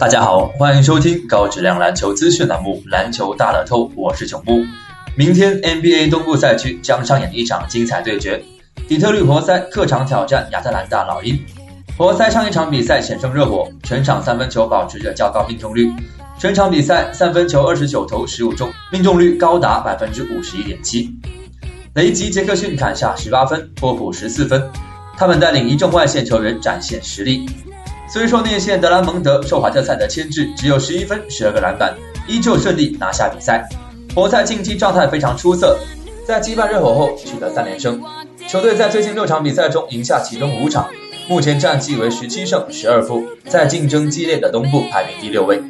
大家好，欢迎收听高质量篮球资讯栏目《篮球大乐透》，我是囧木。明天 NBA 东部赛区将上演一场精彩对决，底特律活塞客场挑战亚特兰大老鹰。活塞上一场比赛险胜热火，全场三分球保持着较高命中率，全场比赛三分球二十九投十五中，命中率高达百分之五十一点七。雷吉杰克逊砍下十八分，波普十四分，他们带领一众外线球员展现实力。虽说内线德拉蒙德受华特赛的牵制，只有十一分、十二个篮板，依旧顺利拿下比赛。活塞近期状态非常出色，在击败热火后取得三连胜。球队在最近六场比赛中赢下其中五场，目前战绩为十七胜十二负，在竞争激烈的东部排名第六位，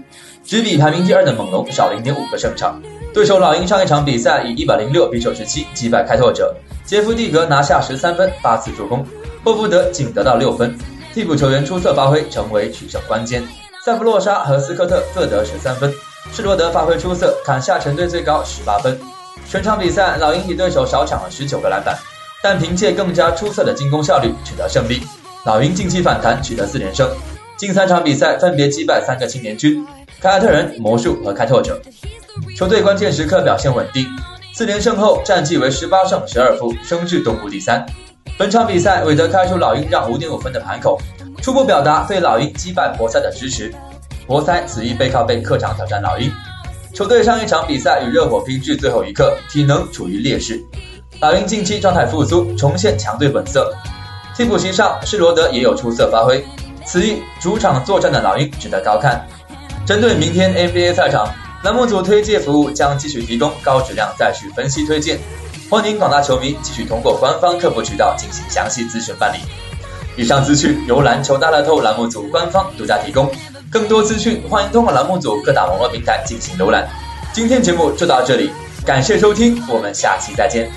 只比排名第二的猛龙少零点五个胜场。对手老鹰上一场比赛以一百零六比九十七击败开拓者，杰夫蒂格拿下十三分、八次助攻，霍福德仅得到六分。替补球员出色发挥，成为取胜关键。塞弗洛沙和斯科特各得十三分，施罗德发挥出色，砍下全队最高十八分。全场比赛，老鹰比对手少抢了十九个篮板，但凭借更加出色的进攻效率取得胜利。老鹰近期反弹，取得四连胜，近三场比赛分别击败三个青年军：凯尔特人、魔术和开拓者。球队关键时刻表现稳定，四连胜后战绩为十八胜十二负，升至东部第三。本场比赛，韦德开出老鹰让五点五分的盘口，初步表达对老鹰击败活塞的支持。活塞此役背靠背客场挑战老鹰，球队上一场比赛与热火拼至最后一刻，体能处于劣势。老鹰近期状态复苏，重现强队本色。替补席上，施罗德也有出色发挥。此役主场作战的老鹰值得高看。针对明天 NBA 赛场，栏目组推介服务将继续提供高质量再续分析推荐。欢迎广大球迷继续通过官方客服渠道进行详细咨询办理。以上资讯由篮球大乐透栏目组官方独家提供，更多资讯欢迎通过栏目组各大网络平台进行浏览。今天节目就到这里，感谢收听，我们下期再见。